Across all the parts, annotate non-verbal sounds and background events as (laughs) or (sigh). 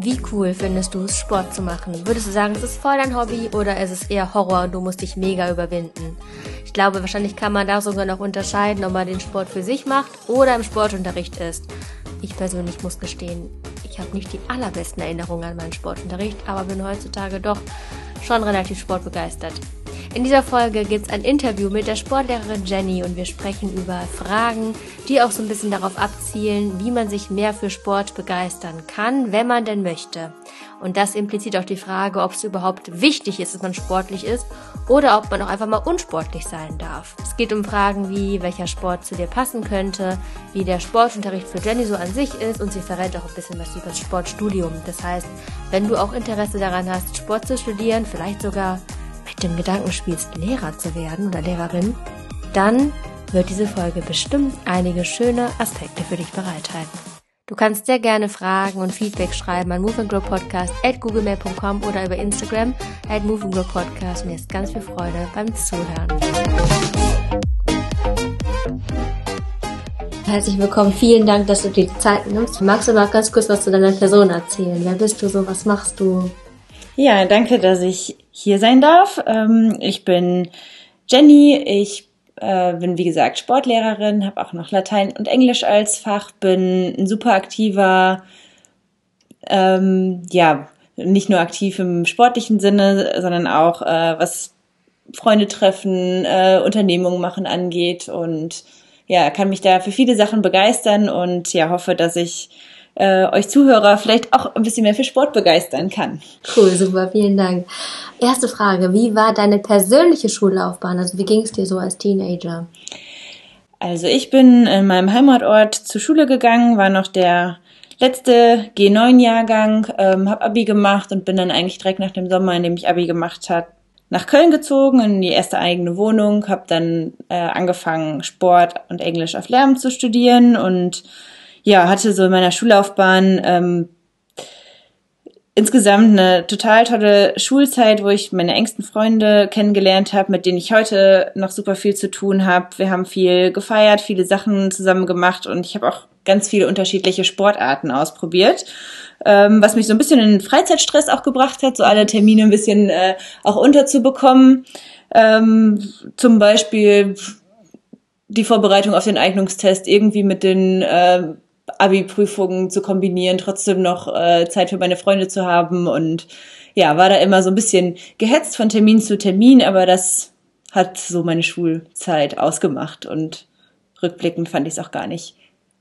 Wie cool findest du es, Sport zu machen? Würdest du sagen, es ist voll dein Hobby oder ist es eher Horror und du musst dich mega überwinden? Ich glaube, wahrscheinlich kann man da sogar noch unterscheiden, ob man den Sport für sich macht oder im Sportunterricht ist. Ich persönlich muss gestehen, ich habe nicht die allerbesten Erinnerungen an meinen Sportunterricht, aber bin heutzutage doch schon relativ sportbegeistert. In dieser Folge gibt es ein Interview mit der Sportlehrerin Jenny und wir sprechen über Fragen, die auch so ein bisschen darauf abzielen, wie man sich mehr für Sport begeistern kann, wenn man denn möchte. Und das impliziert auch die Frage, ob es überhaupt wichtig ist, dass man sportlich ist oder ob man auch einfach mal unsportlich sein darf. Es geht um Fragen wie, welcher Sport zu dir passen könnte, wie der Sportunterricht für Jenny so an sich ist und sie verrät auch ein bisschen was über das Sportstudium. Das heißt, wenn du auch Interesse daran hast, Sport zu studieren, vielleicht sogar mit dem Gedanken spielst, Lehrer zu werden oder Lehrerin, dann wird diese Folge bestimmt einige schöne Aspekte für dich bereithalten. Du kannst sehr gerne Fragen und Feedback schreiben an moveandgrowpodcast at googlemail.com oder über Instagram at moveandgrowpodcast. Mir ist ganz viel Freude beim Zuhören. Herzlich willkommen. Vielen Dank, dass du dir die Zeit nimmst. Magst du mal ganz kurz was zu deiner Person erzählen? Wer bist du so? Was machst du? Ja, danke, dass ich hier sein darf. Ähm, ich bin Jenny. Ich äh, bin, wie gesagt, Sportlehrerin, habe auch noch Latein und Englisch als Fach, bin ein super aktiver, ähm, ja, nicht nur aktiv im sportlichen Sinne, sondern auch äh, was Freunde treffen, äh, Unternehmungen machen angeht und ja, kann mich da für viele Sachen begeistern und ja, hoffe, dass ich äh, euch Zuhörer vielleicht auch ein bisschen mehr für Sport begeistern kann. Cool, super, vielen Dank. Erste Frage, wie war deine persönliche Schullaufbahn? Also wie ging es dir so als Teenager? Also ich bin in meinem Heimatort zur Schule gegangen, war noch der letzte G9-Jahrgang, ähm, habe Abi gemacht und bin dann eigentlich direkt nach dem Sommer, in dem ich Abi gemacht habe, nach Köln gezogen in die erste eigene Wohnung, habe dann äh, angefangen Sport und Englisch auf Lärm zu studieren und ja, hatte so in meiner Schullaufbahn ähm, insgesamt eine total tolle Schulzeit, wo ich meine engsten Freunde kennengelernt habe, mit denen ich heute noch super viel zu tun habe. Wir haben viel gefeiert, viele Sachen zusammen gemacht und ich habe auch ganz viele unterschiedliche Sportarten ausprobiert, ähm, was mich so ein bisschen in Freizeitstress auch gebracht hat, so alle Termine ein bisschen äh, auch unterzubekommen. Ähm, zum Beispiel die Vorbereitung auf den Eignungstest irgendwie mit den äh, Abi-Prüfungen zu kombinieren, trotzdem noch äh, Zeit für meine Freunde zu haben und ja, war da immer so ein bisschen gehetzt von Termin zu Termin, aber das hat so meine Schulzeit ausgemacht und rückblickend fand ich es auch gar nicht,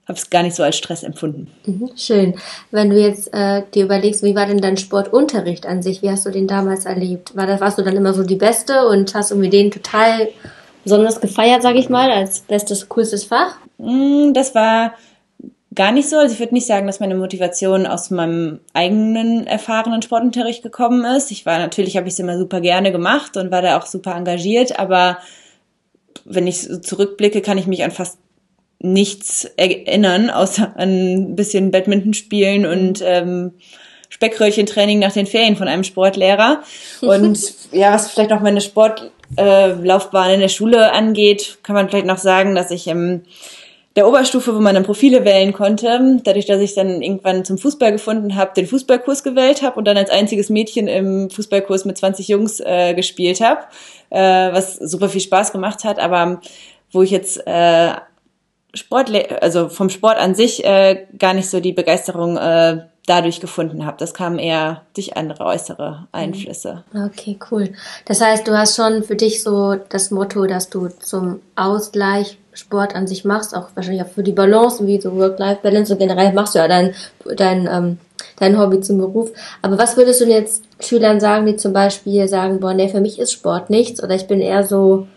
habe es gar nicht so als Stress empfunden. Mhm, schön. Wenn du jetzt äh, dir überlegst, wie war denn dein Sportunterricht an sich? Wie hast du den damals erlebt? War das, warst du dann immer so die Beste und hast irgendwie den total besonders gefeiert, sag ich mal, als bestes, coolstes Fach? Mm, das war gar nicht so. Also ich würde nicht sagen, dass meine Motivation aus meinem eigenen erfahrenen Sportunterricht gekommen ist. Ich war natürlich, habe ich es immer super gerne gemacht und war da auch super engagiert, aber wenn ich so zurückblicke, kann ich mich an fast nichts erinnern, außer an ein bisschen Badminton spielen und ähm, Speckröllchen-Training nach den Ferien von einem Sportlehrer. Und (laughs) ja, was vielleicht noch meine Sportlaufbahn äh, in der Schule angeht, kann man vielleicht noch sagen, dass ich im der Oberstufe, wo man dann Profile wählen konnte, dadurch, dass ich dann irgendwann zum Fußball gefunden habe, den Fußballkurs gewählt habe und dann als einziges Mädchen im Fußballkurs mit 20 Jungs äh, gespielt habe, äh, was super viel Spaß gemacht hat, aber wo ich jetzt äh, Sport, also vom Sport an sich äh, gar nicht so die Begeisterung äh, dadurch gefunden habe. Das kam eher durch andere äußere Einflüsse. Okay, cool. Das heißt, du hast schon für dich so das Motto, dass du zum Ausgleich Sport an sich machst, auch wahrscheinlich auch für die Balance, wie so Work-Life-Balance und generell machst du ja dein, dein, ähm, dein Hobby zum Beruf. Aber was würdest du jetzt Schülern sagen, die zum Beispiel sagen, boah, nee, für mich ist Sport nichts oder ich bin eher so,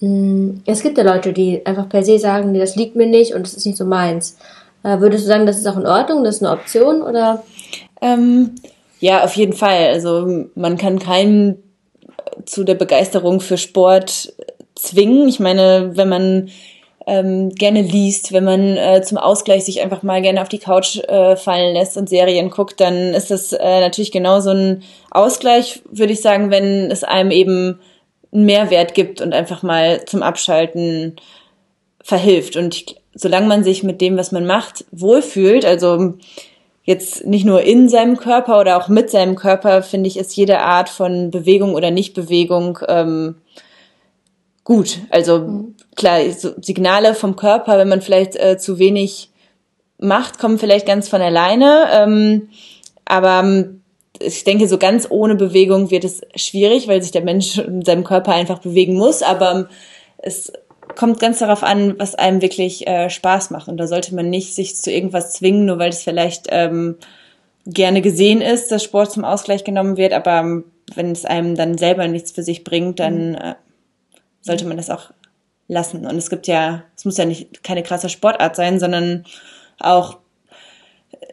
mh, hm, es gibt ja Leute, die einfach per se sagen, nee, das liegt mir nicht und das ist nicht so meins. Äh, würdest du sagen, das ist auch in Ordnung, das ist eine Option oder? Ähm, ja, auf jeden Fall. Also man kann keinen zu der Begeisterung für Sport zwingen. Ich meine, wenn man ähm, gerne liest, wenn man äh, zum Ausgleich sich einfach mal gerne auf die Couch äh, fallen lässt und Serien guckt, dann ist das äh, natürlich genau so ein Ausgleich, würde ich sagen, wenn es einem eben einen Mehrwert gibt und einfach mal zum Abschalten verhilft. Und ich, solange man sich mit dem, was man macht, wohlfühlt, also jetzt nicht nur in seinem Körper oder auch mit seinem Körper, finde ich, ist jede Art von Bewegung oder Nichtbewegung ähm, gut. Also mhm. klar, so Signale vom Körper, wenn man vielleicht äh, zu wenig macht, kommen vielleicht ganz von alleine. Ähm, aber ähm, ich denke, so ganz ohne Bewegung wird es schwierig, weil sich der Mensch in seinem Körper einfach bewegen muss. Aber ähm, es kommt ganz darauf an, was einem wirklich äh, Spaß macht. Und da sollte man nicht sich zu irgendwas zwingen, nur weil es vielleicht ähm, gerne gesehen ist, dass Sport zum Ausgleich genommen wird. Aber ähm, wenn es einem dann selber nichts für sich bringt, dann mhm. äh, sollte man das auch lassen. Und es gibt ja, es muss ja nicht keine krasse Sportart sein, sondern auch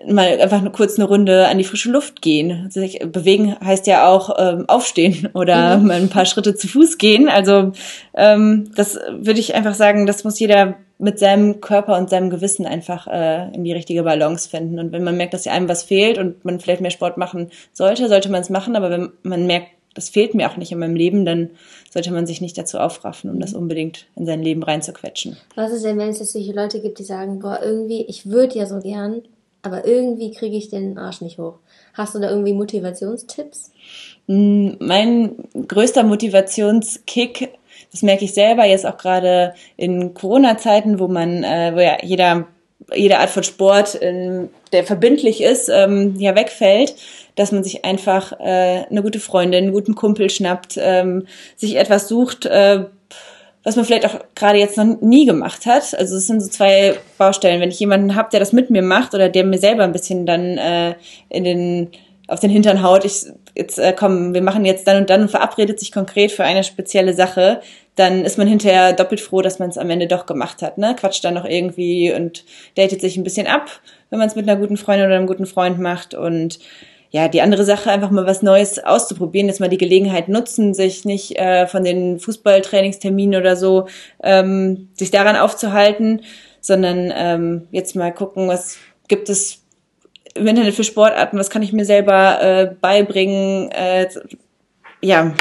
mal einfach nur kurz eine Runde an die frische Luft gehen. Sich bewegen heißt ja auch ähm, aufstehen (laughs) oder mhm. mal ein paar Schritte zu Fuß gehen. Also ähm, das würde ich einfach sagen, das muss jeder mit seinem Körper und seinem Gewissen einfach äh, in die richtige Balance finden. Und wenn man merkt, dass einem was fehlt und man vielleicht mehr Sport machen sollte, sollte man es machen. Aber wenn man merkt, das fehlt mir auch nicht in meinem Leben, dann sollte man sich nicht dazu aufraffen, um das unbedingt in sein Leben reinzuquetschen. Was ist denn, wenn es jetzt solche Leute gibt, die sagen, boah, irgendwie, ich würde ja so gern, aber irgendwie kriege ich den Arsch nicht hoch. Hast du da irgendwie Motivationstipps? Mm, mein größter Motivationskick, das merke ich selber jetzt auch gerade in Corona-Zeiten, wo man, äh, wo ja jeder jede Art von Sport, ähm, der verbindlich ist, ähm, ja wegfällt, dass man sich einfach äh, eine gute Freundin, einen guten Kumpel schnappt, ähm, sich etwas sucht, äh, was man vielleicht auch gerade jetzt noch nie gemacht hat. Also es sind so zwei Baustellen. Wenn ich jemanden habe, der das mit mir macht oder der mir selber ein bisschen dann äh, in den auf den Hintern haut, ich jetzt äh, komm, wir machen jetzt dann und dann und verabredet sich konkret für eine spezielle Sache, dann ist man hinterher doppelt froh, dass man es am Ende doch gemacht hat. Ne? Quatscht dann noch irgendwie und datet sich ein bisschen ab, wenn man es mit einer guten Freundin oder einem guten Freund macht und ja, die andere Sache, einfach mal was Neues auszuprobieren, jetzt mal die Gelegenheit nutzen, sich nicht äh, von den Fußballtrainingsterminen oder so, ähm, sich daran aufzuhalten, sondern ähm, jetzt mal gucken, was gibt es im Internet für Sportarten, was kann ich mir selber äh, beibringen. Äh, ja,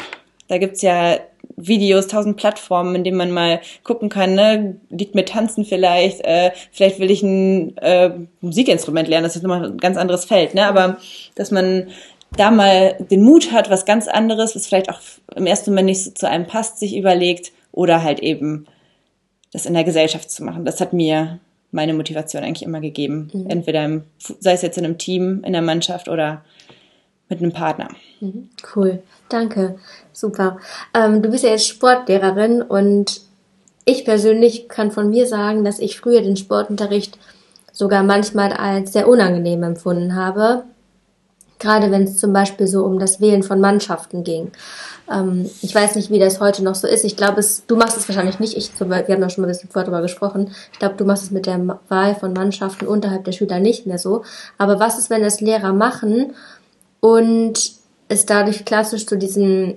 da gibt's ja Videos, tausend Plattformen, in denen man mal gucken kann, ne, liegt mir Tanzen vielleicht, äh, vielleicht will ich ein äh, Musikinstrument lernen, das ist nochmal ein ganz anderes Feld, ne? Aber dass man da mal den Mut hat, was ganz anderes, was vielleicht auch im ersten Moment nicht so zu einem passt, sich überlegt oder halt eben das in der Gesellschaft zu machen. Das hat mir meine Motivation eigentlich immer gegeben. Mhm. Entweder im, sei es jetzt in einem Team, in der Mannschaft oder mit einem Partner. Mhm. Cool, danke, super. Ähm, du bist ja jetzt Sportlehrerin und ich persönlich kann von mir sagen, dass ich früher den Sportunterricht sogar manchmal als sehr unangenehm empfunden habe. Gerade wenn es zum Beispiel so um das Wählen von Mannschaften ging. Ähm, ich weiß nicht, wie das heute noch so ist. Ich glaube, du machst es wahrscheinlich nicht. Ich, wir haben ja schon mal ein bisschen vorher darüber gesprochen. Ich glaube, du machst es mit der Wahl von Mannschaften unterhalb der Schüler nicht mehr so. Aber was ist, wenn das Lehrer machen und es dadurch klassisch zu diesen,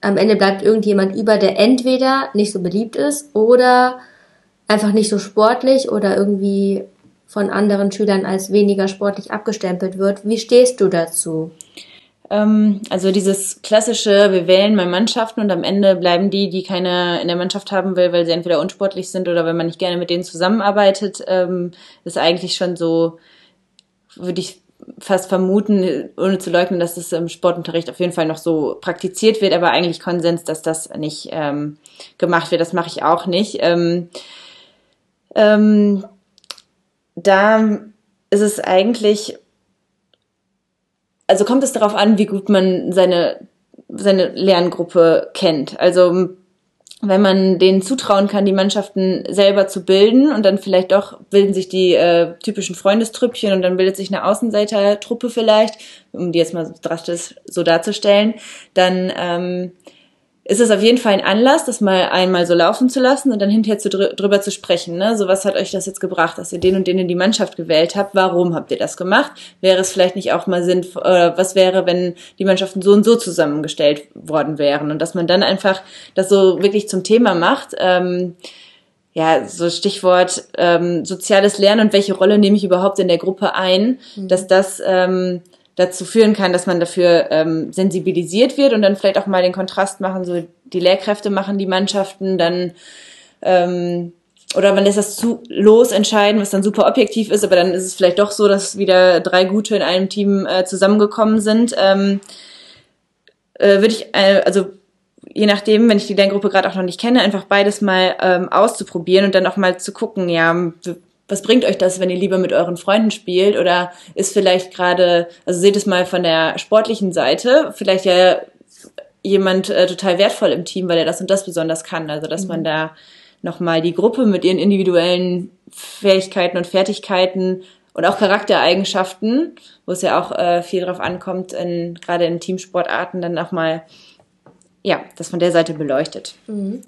am Ende bleibt irgendjemand über, der entweder nicht so beliebt ist oder einfach nicht so sportlich oder irgendwie von anderen Schülern als weniger sportlich abgestempelt wird. Wie stehst du dazu? Ähm, also dieses klassische, wir wählen mal Mannschaften und am Ende bleiben die, die keine in der Mannschaft haben will, weil sie entweder unsportlich sind oder wenn man nicht gerne mit denen zusammenarbeitet, ähm, ist eigentlich schon so, würde ich fast vermuten, ohne zu leugnen, dass das im Sportunterricht auf jeden Fall noch so praktiziert wird, aber eigentlich Konsens, dass das nicht ähm, gemacht wird. Das mache ich auch nicht. Ähm, ähm, da ist es eigentlich, also kommt es darauf an, wie gut man seine seine Lerngruppe kennt. Also wenn man denen zutrauen kann, die Mannschaften selber zu bilden und dann vielleicht doch bilden sich die äh, typischen Freundestrüppchen und dann bildet sich eine Außenseitertruppe vielleicht, um die jetzt mal drastisch so darzustellen, dann ähm, ist es auf jeden Fall ein Anlass, das mal einmal so laufen zu lassen und dann hinterher zu, drüber zu sprechen. Ne? So was hat euch das jetzt gebracht, dass ihr den und den in die Mannschaft gewählt habt? Warum habt ihr das gemacht? Wäre es vielleicht nicht auch mal sinnvoll, äh, was wäre, wenn die Mannschaften so und so zusammengestellt worden wären? Und dass man dann einfach das so wirklich zum Thema macht. Ähm, ja, so Stichwort ähm, soziales Lernen und welche Rolle nehme ich überhaupt in der Gruppe ein, mhm. dass das ähm, dazu führen kann, dass man dafür ähm, sensibilisiert wird und dann vielleicht auch mal den Kontrast machen, so die Lehrkräfte machen die Mannschaften, dann ähm, oder man lässt das zu los entscheiden, was dann super objektiv ist, aber dann ist es vielleicht doch so, dass wieder drei Gute in einem Team äh, zusammengekommen sind. Ähm, äh, würde ich, äh, also je nachdem, wenn ich die Lerngruppe gerade auch noch nicht kenne, einfach beides mal ähm, auszuprobieren und dann auch mal zu gucken, ja, was bringt euch das, wenn ihr lieber mit euren Freunden spielt? Oder ist vielleicht gerade, also seht es mal von der sportlichen Seite, vielleicht ja jemand äh, total wertvoll im Team, weil er das und das besonders kann. Also dass mhm. man da nochmal die Gruppe mit ihren individuellen Fähigkeiten und Fertigkeiten und auch Charaktereigenschaften, wo es ja auch äh, viel drauf ankommt, in, gerade in Teamsportarten dann auch mal ja, das von der Seite beleuchtet. Mhm.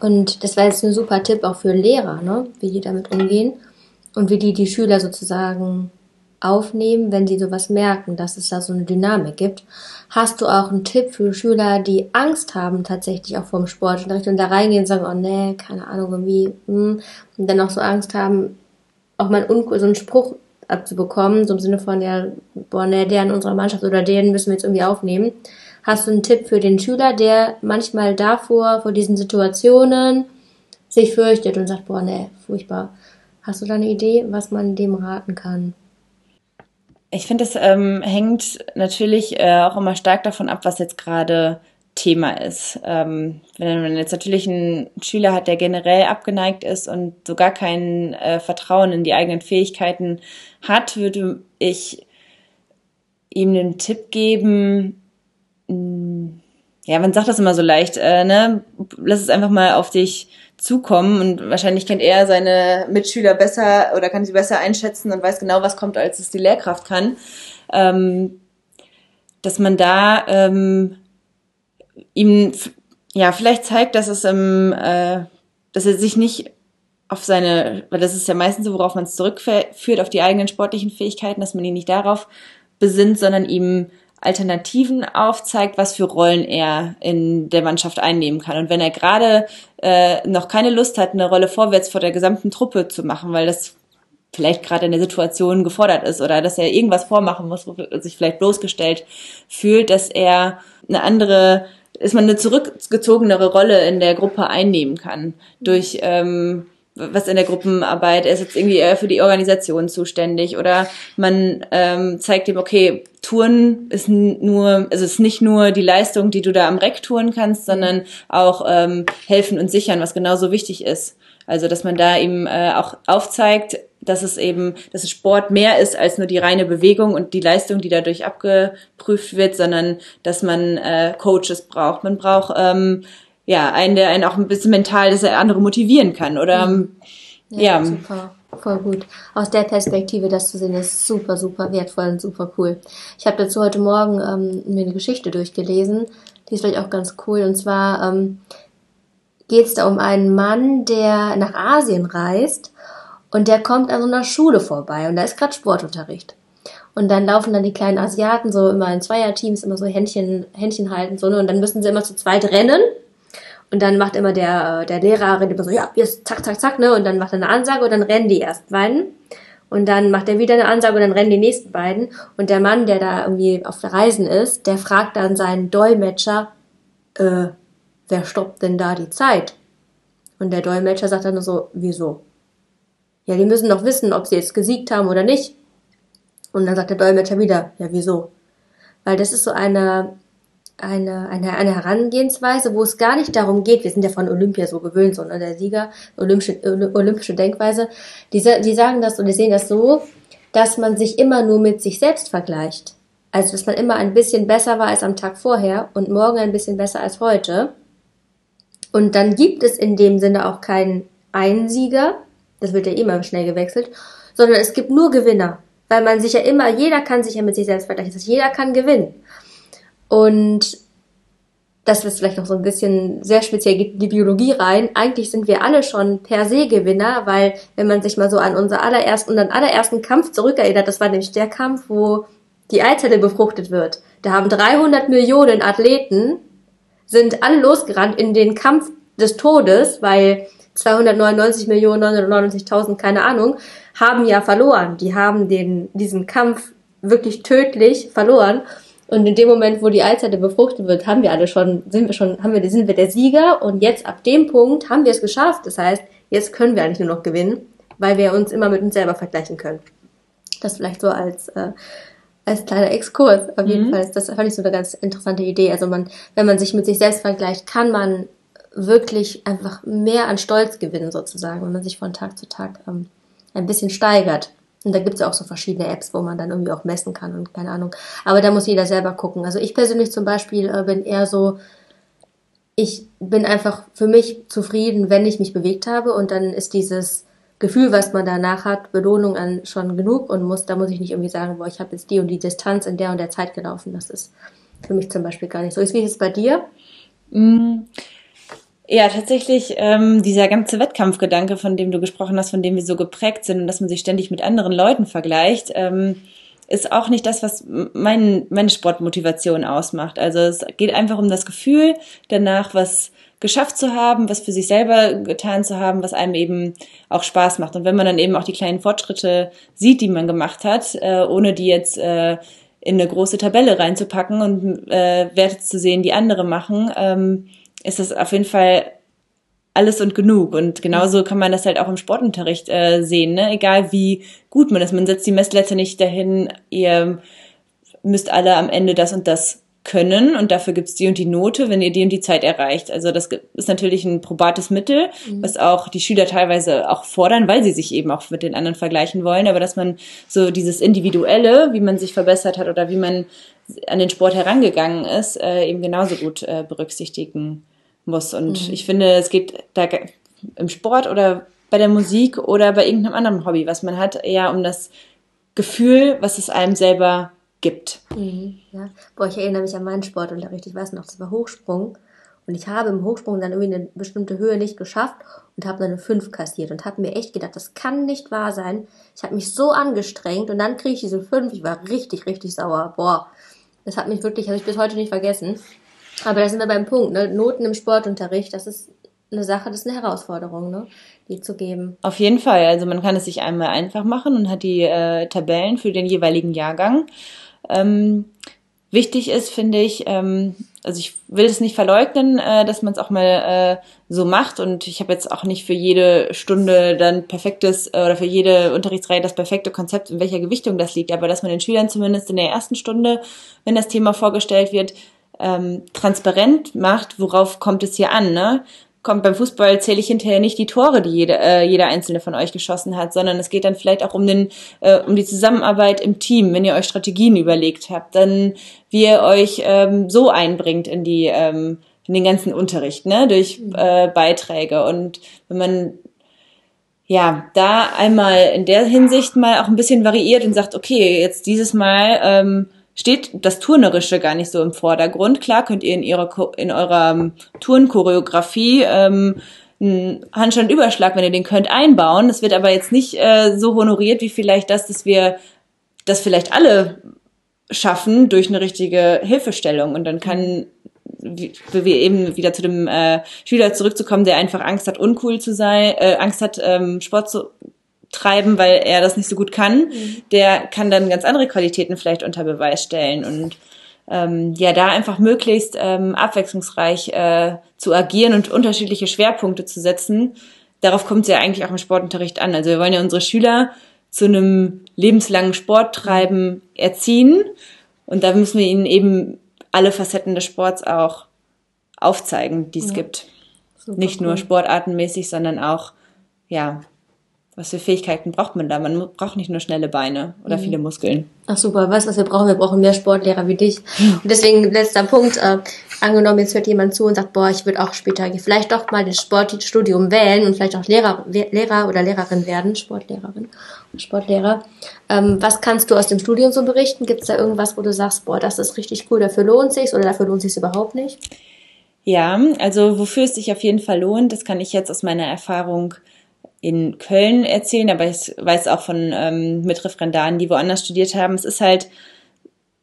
Und das war jetzt ein super Tipp auch für Lehrer, ne? wie die damit umgehen und wie die die Schüler sozusagen aufnehmen, wenn sie sowas merken, dass es da so eine Dynamik gibt. Hast du auch einen Tipp für Schüler, die Angst haben tatsächlich auch vom Sportunterricht und da reingehen und sagen, oh nee, keine Ahnung, irgendwie, hm, und dann auch so Angst haben, auch mal so einen Spruch abzubekommen, so im Sinne von, ja, boah, nee, der in unserer Mannschaft oder den müssen wir jetzt irgendwie aufnehmen. Hast du einen Tipp für den Schüler, der manchmal davor, vor diesen Situationen, sich fürchtet und sagt, boah, nee, furchtbar. Hast du da eine Idee, was man dem raten kann? Ich finde, es ähm, hängt natürlich äh, auch immer stark davon ab, was jetzt gerade Thema ist. Ähm, wenn man jetzt natürlich einen Schüler hat, der generell abgeneigt ist und so gar kein äh, Vertrauen in die eigenen Fähigkeiten hat, würde ich ihm den Tipp geben, mh, hm, ja, man sagt das immer so leicht, äh, ne? Lass es einfach mal auf dich zukommen und wahrscheinlich kennt er seine Mitschüler besser oder kann sie besser einschätzen und weiß genau, was kommt, als es die Lehrkraft kann. Ähm, dass man da ähm, ihm ja vielleicht zeigt, dass es ähm, äh, dass er sich nicht auf seine, weil das ist ja meistens so, worauf man es zurückführt, auf die eigenen sportlichen Fähigkeiten, dass man ihn nicht darauf besinnt, sondern ihm Alternativen aufzeigt, was für Rollen er in der Mannschaft einnehmen kann. Und wenn er gerade äh, noch keine Lust hat, eine Rolle vorwärts vor der gesamten Truppe zu machen, weil das vielleicht gerade in der Situation gefordert ist oder dass er irgendwas vormachen muss, wo er sich vielleicht bloßgestellt fühlt, dass er eine andere, dass man eine zurückgezogenere Rolle in der Gruppe einnehmen kann durch ähm, was in der Gruppenarbeit, er ist jetzt irgendwie eher für die Organisation zuständig oder man ähm, zeigt ihm, okay, Touren ist nur, also ist nicht nur die Leistung, die du da am Reck touren kannst, sondern auch ähm, helfen und sichern, was genauso wichtig ist. Also dass man da eben äh, auch aufzeigt, dass es eben, dass es Sport mehr ist als nur die reine Bewegung und die Leistung, die dadurch abgeprüft wird, sondern dass man äh, Coaches braucht. Man braucht ähm, ja, einen, der einen auch ein bisschen mental, dass er andere motivieren kann oder mhm. ja, ja. Super. Voll gut. Aus der Perspektive das zu sehen, ist super, super wertvoll und super cool. Ich habe dazu heute Morgen ähm, mir eine Geschichte durchgelesen, die ist vielleicht auch ganz cool. Und zwar ähm, geht es da um einen Mann, der nach Asien reist und der kommt an so einer Schule vorbei und da ist gerade Sportunterricht. Und dann laufen dann die kleinen Asiaten so immer in Zweierteams, immer so Händchen, Händchen halten, so, ne? Und dann müssen sie immer zu zweit rennen und dann macht immer der, der Lehrer immer so, ja, jetzt zack, zack, zack, ne? Und dann macht er eine Ansage und dann rennen die ersten beiden. Und dann macht er wieder eine Ansage und dann rennen die nächsten beiden. Und der Mann, der da irgendwie auf der Reisen ist, der fragt dann seinen Dolmetscher, äh, wer stoppt denn da die Zeit? Und der Dolmetscher sagt dann nur so, wieso? Ja, die müssen doch wissen, ob sie jetzt gesiegt haben oder nicht. Und dann sagt der Dolmetscher wieder, ja, wieso? Weil das ist so eine eine, eine, eine Herangehensweise, wo es gar nicht darum geht, wir sind ja von Olympia so gewöhnt, sondern der Sieger, olympische, olympische Denkweise, die, die sagen das und die sehen das so, dass man sich immer nur mit sich selbst vergleicht. Also, dass man immer ein bisschen besser war als am Tag vorher und morgen ein bisschen besser als heute. Und dann gibt es in dem Sinne auch keinen Einsieger, das wird ja immer schnell gewechselt, sondern es gibt nur Gewinner. Weil man sich ja immer, jeder kann sich ja mit sich selbst vergleichen, das jeder kann gewinnen. Und das ist vielleicht noch so ein bisschen sehr speziell geht die Biologie rein. Eigentlich sind wir alle schon per se Gewinner, weil wenn man sich mal so an unser allerersten, unseren allerersten Kampf zurückerinnert, das war nämlich der Kampf, wo die Eizelle befruchtet wird. Da haben 300 Millionen Athleten sind alle losgerannt in den Kampf des Todes, weil 299 Millionen 999.000, keine Ahnung, haben ja verloren. Die haben den, diesen Kampf wirklich tödlich verloren. Und in dem Moment, wo die Eizelle befruchtet wird, haben wir alle schon, sind wir schon, haben wir, sind wir der Sieger und jetzt ab dem Punkt haben wir es geschafft. Das heißt, jetzt können wir eigentlich nur noch gewinnen, weil wir uns immer mit uns selber vergleichen können. Das vielleicht so als, äh, als kleiner Exkurs. Auf jeden mhm. Fall das fand ich so eine ganz interessante Idee. Also man, wenn man sich mit sich selbst vergleicht, kann man wirklich einfach mehr an Stolz gewinnen sozusagen, wenn man sich von Tag zu Tag ähm, ein bisschen steigert. Und da gibt es ja auch so verschiedene Apps, wo man dann irgendwie auch messen kann und keine Ahnung. Aber da muss jeder selber gucken. Also ich persönlich zum Beispiel äh, bin eher so, ich bin einfach für mich zufrieden, wenn ich mich bewegt habe und dann ist dieses Gefühl, was man danach hat, Belohnung an schon genug und muss, da muss ich nicht irgendwie sagen, boah, ich habe jetzt die und die Distanz in der und der Zeit gelaufen. Das ist für mich zum Beispiel gar nicht so. Ist wie es bei dir? Mm. Ja, tatsächlich ähm, dieser ganze Wettkampfgedanke, von dem du gesprochen hast, von dem wir so geprägt sind und dass man sich ständig mit anderen Leuten vergleicht, ähm, ist auch nicht das, was mein, meine Sportmotivation ausmacht. Also es geht einfach um das Gefühl danach, was geschafft zu haben, was für sich selber getan zu haben, was einem eben auch Spaß macht. Und wenn man dann eben auch die kleinen Fortschritte sieht, die man gemacht hat, äh, ohne die jetzt äh, in eine große Tabelle reinzupacken und äh, Werte zu sehen, die andere machen, ähm, ist das auf jeden Fall alles und genug. Und genauso kann man das halt auch im Sportunterricht äh, sehen, ne? egal wie gut man ist. Man setzt die Messlatte nicht dahin, ihr müsst alle am Ende das und das können und dafür gibt's die und die Note, wenn ihr die und die Zeit erreicht. Also das ist natürlich ein probates Mittel, mhm. was auch die Schüler teilweise auch fordern, weil sie sich eben auch mit den anderen vergleichen wollen. Aber dass man so dieses Individuelle, wie man sich verbessert hat oder wie man an den Sport herangegangen ist, äh, eben genauso gut äh, berücksichtigen muss. Und mhm. ich finde, es geht da im Sport oder bei der Musik oder bei irgendeinem anderen Hobby, was man hat, eher um das Gefühl, was es einem selber gibt. Mhm, ja. Boah, ich erinnere mich an meinen Sportunterricht. Ich weiß noch, das war Hochsprung. Und ich habe im Hochsprung dann irgendwie eine bestimmte Höhe nicht geschafft und habe dann eine 5 kassiert und habe mir echt gedacht, das kann nicht wahr sein. Ich habe mich so angestrengt und dann kriege ich diese 5. Ich war richtig, richtig sauer. Boah, das hat mich wirklich, habe ich bis heute nicht vergessen. Aber da sind wir beim Punkt, ne? Noten im Sportunterricht, das ist eine Sache, das ist eine Herausforderung, ne? die zu geben. Auf jeden Fall. Also man kann es sich einmal einfach machen und hat die äh, Tabellen für den jeweiligen Jahrgang. Ähm, wichtig ist, finde ich, ähm, also ich will es nicht verleugnen, äh, dass man es auch mal äh, so macht und ich habe jetzt auch nicht für jede Stunde dann perfektes äh, oder für jede Unterrichtsreihe das perfekte Konzept, in welcher Gewichtung das liegt, aber dass man den Schülern zumindest in der ersten Stunde, wenn das Thema vorgestellt wird, ähm, transparent macht, worauf kommt es hier an, ne? Kommt beim Fußball zähle ich hinterher nicht die Tore, die jeder, äh, jeder einzelne von euch geschossen hat, sondern es geht dann vielleicht auch um den, äh, um die Zusammenarbeit im Team, wenn ihr euch Strategien überlegt habt, dann wie ihr euch ähm, so einbringt in die ähm, in den ganzen Unterricht, ne, durch äh, Beiträge. Und wenn man ja, da einmal in der Hinsicht mal auch ein bisschen variiert und sagt, okay, jetzt dieses Mal ähm, steht das Turnerische gar nicht so im Vordergrund. Klar könnt ihr in ihrer in eurer ähm, Turnchoreografie ähm, einen Handstandüberschlag, wenn ihr den könnt, einbauen. Das wird aber jetzt nicht äh, so honoriert wie vielleicht das, dass wir das vielleicht alle schaffen durch eine richtige Hilfestellung. Und dann kann wie, wir eben wieder zu dem äh, Schüler zurückzukommen, der einfach Angst hat, uncool zu sein, äh, Angst hat, ähm, Sport zu treiben, weil er das nicht so gut kann, mhm. der kann dann ganz andere Qualitäten vielleicht unter Beweis stellen und ähm, ja, da einfach möglichst ähm, abwechslungsreich äh, zu agieren und unterschiedliche Schwerpunkte zu setzen. Darauf kommt es ja eigentlich auch im Sportunterricht an. Also wir wollen ja unsere Schüler zu einem lebenslangen Sporttreiben erziehen und da müssen wir ihnen eben alle Facetten des Sports auch aufzeigen, die es ja. gibt. Super Nicht cool. nur sportartenmäßig, sondern auch ja was für Fähigkeiten braucht man da? Man braucht nicht nur schnelle Beine oder mhm. viele Muskeln. Ach super, weißt du, was wir brauchen? Wir brauchen mehr Sportlehrer wie dich. Und deswegen letzter Punkt, äh, angenommen, jetzt hört jemand zu und sagt, boah, ich würde auch später vielleicht doch mal das Sportstudium wählen und vielleicht auch Lehrer, Lehrer oder Lehrerin werden, Sportlehrerin und Sportlehrer. Ähm, was kannst du aus dem Studium so berichten? Gibt es da irgendwas, wo du sagst, boah, das ist richtig cool, dafür lohnt sich's oder dafür lohnt sich's überhaupt nicht? Ja, also wofür es sich auf jeden Fall lohnt, das kann ich jetzt aus meiner Erfahrung in Köln erzählen, aber ich weiß auch von ähm, Mitreferendaren, die woanders studiert haben. Es ist halt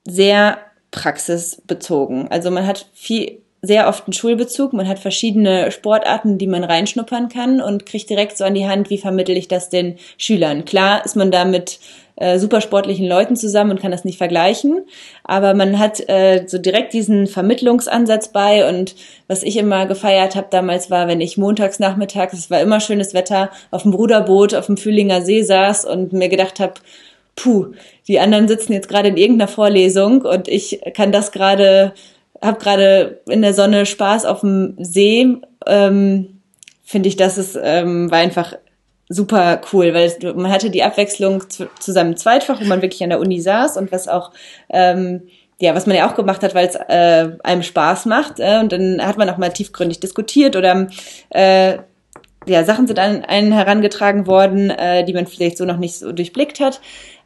sehr praxisbezogen. Also man hat viel sehr oft einen Schulbezug. Man hat verschiedene Sportarten, die man reinschnuppern kann und kriegt direkt so an die Hand, wie vermittel ich das den Schülern. Klar ist man da mit äh, supersportlichen Leuten zusammen und kann das nicht vergleichen, aber man hat äh, so direkt diesen Vermittlungsansatz bei und was ich immer gefeiert habe damals war, wenn ich montags nachmittags, es war immer schönes Wetter, auf dem Bruderboot auf dem Fühlinger See saß und mir gedacht habe, puh, die anderen sitzen jetzt gerade in irgendeiner Vorlesung und ich kann das gerade, habe gerade in der Sonne Spaß auf dem See. Ähm, Finde ich, das ist ähm, war einfach super cool, weil man hatte die Abwechslung zu, zu seinem Zweitfach, wo man wirklich an der Uni saß und was auch ähm, ja, was man ja auch gemacht hat, weil es äh, einem Spaß macht. Äh, und dann hat man auch mal tiefgründig diskutiert oder äh, ja, Sachen sind an einen herangetragen worden, äh, die man vielleicht so noch nicht so durchblickt hat.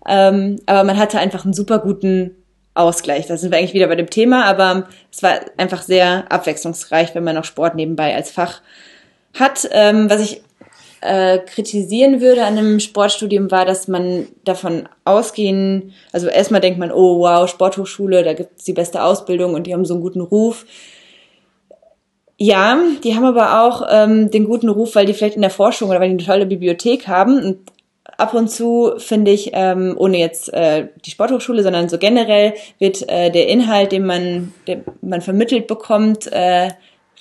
Ähm, aber man hatte einfach einen super guten Ausgleich. Da sind wir eigentlich wieder bei dem Thema, aber es war einfach sehr abwechslungsreich, wenn man noch Sport nebenbei als Fach hat. Ähm, was ich äh, kritisieren würde an einem Sportstudium war, dass man davon ausgehen, also erstmal denkt man, oh wow, Sporthochschule, da gibt's die beste Ausbildung und die haben so einen guten Ruf. Ja, die haben aber auch ähm, den guten Ruf, weil die vielleicht in der Forschung oder weil die eine tolle Bibliothek haben. Und ab und zu finde ich, ähm, ohne jetzt äh, die Sporthochschule, sondern so generell wird äh, der Inhalt, den man, den man vermittelt bekommt, äh,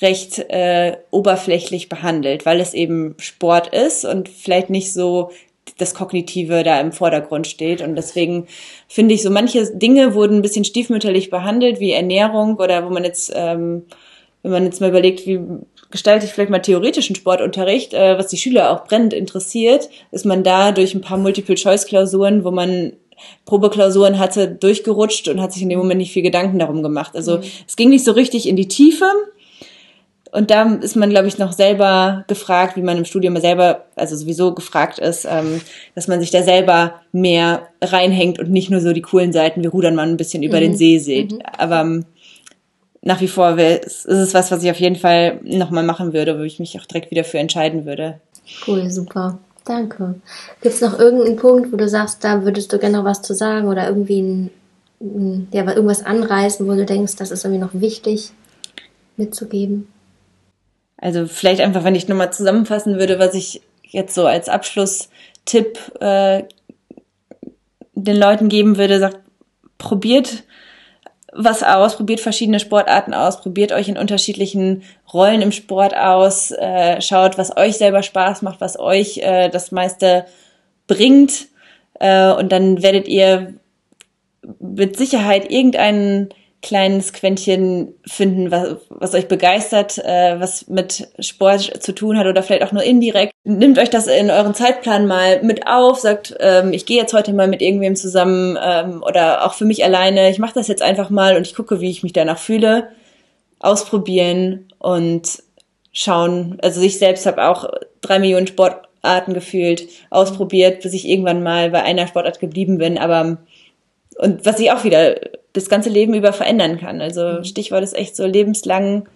recht äh, oberflächlich behandelt, weil es eben Sport ist und vielleicht nicht so das Kognitive da im Vordergrund steht. Und deswegen finde ich, so manche Dinge wurden ein bisschen stiefmütterlich behandelt, wie Ernährung oder wo man jetzt, ähm, wenn man jetzt mal überlegt, wie gestalte ich vielleicht mal theoretischen Sportunterricht, äh, was die Schüler auch brennend interessiert, ist man da durch ein paar Multiple-Choice-Klausuren, wo man Probeklausuren hatte, durchgerutscht und hat sich in dem Moment nicht viel Gedanken darum gemacht. Also mhm. es ging nicht so richtig in die Tiefe, und da ist man, glaube ich, noch selber gefragt, wie man im Studium selber, also sowieso gefragt ist, ähm, dass man sich da selber mehr reinhängt und nicht nur so die coolen Seiten wie Rudern man ein bisschen über mhm. den See sieht. Mhm. Aber ähm, nach wie vor ist es was, was ich auf jeden Fall nochmal machen würde, wo ich mich auch direkt wieder für entscheiden würde. Cool, super. Danke. Gibt es noch irgendeinen Punkt, wo du sagst, da würdest du gerne noch was zu sagen oder irgendwie ein, ein, ja, irgendwas anreißen, wo du denkst, das ist irgendwie noch wichtig mitzugeben? Also vielleicht einfach, wenn ich nochmal zusammenfassen würde, was ich jetzt so als Abschlusstipp äh, den Leuten geben würde, sagt, probiert was aus, probiert verschiedene Sportarten aus, probiert euch in unterschiedlichen Rollen im Sport aus, äh, schaut, was euch selber Spaß macht, was euch äh, das meiste bringt äh, und dann werdet ihr mit Sicherheit irgendeinen kleines Quäntchen finden, was, was euch begeistert, äh, was mit Sport zu tun hat oder vielleicht auch nur indirekt. Nehmt euch das in euren Zeitplan mal mit auf, sagt, ähm, ich gehe jetzt heute mal mit irgendwem zusammen ähm, oder auch für mich alleine, ich mache das jetzt einfach mal und ich gucke, wie ich mich danach fühle. Ausprobieren und schauen. Also ich selbst habe auch drei Millionen Sportarten gefühlt, ausprobiert, bis ich irgendwann mal bei einer Sportart geblieben bin, aber und was ich auch wieder das ganze Leben über verändern kann. Also mhm. Stichwort ist echt so lebenslang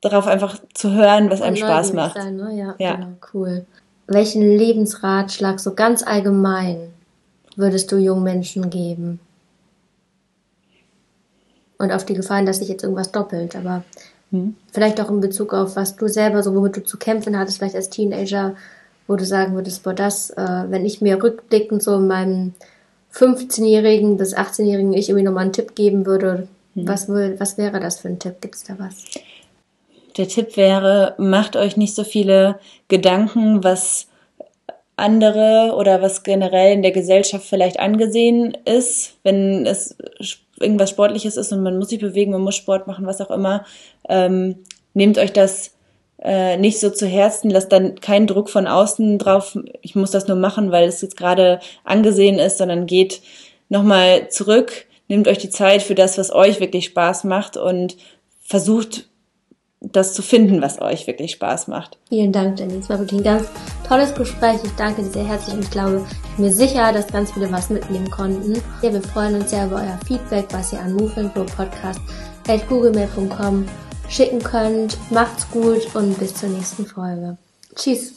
darauf einfach zu hören, was einem Spaß macht. Sein, ne? Ja, ja. Genau, cool. Welchen Lebensratschlag so ganz allgemein würdest du jungen Menschen geben? Und auf die Gefallen, dass sich jetzt irgendwas doppelt, aber hm. vielleicht auch in Bezug auf, was du selber, so womit du zu kämpfen hattest, vielleicht als Teenager, wo du sagen würdest, boah, das, äh, wenn ich mir rückblickend so in meinem 15-jährigen bis 18-jährigen ich irgendwie nochmal einen Tipp geben würde, mhm. was, will, was wäre das für ein Tipp? Gibt es da was? Der Tipp wäre, macht euch nicht so viele Gedanken, was andere oder was generell in der Gesellschaft vielleicht angesehen ist, wenn es irgendwas Sportliches ist und man muss sich bewegen, man muss Sport machen, was auch immer. Ähm, nehmt euch das äh, nicht so zu Herzen, lasst dann keinen Druck von außen drauf, ich muss das nur machen, weil es jetzt gerade angesehen ist, sondern geht nochmal zurück, nehmt euch die Zeit für das, was euch wirklich Spaß macht und versucht das zu finden, was euch wirklich Spaß macht. Vielen Dank, Jenny. Es war wirklich ein ganz tolles Gespräch. Ich danke dir sehr herzlich und ich glaube, ich bin mir sicher, dass ganz viele was mitnehmen konnten. Ja, wir freuen uns sehr über euer Feedback, was ihr an Move Grow Podcast at googlemail.com schicken könnt. Macht's gut und bis zur nächsten Folge. Tschüss.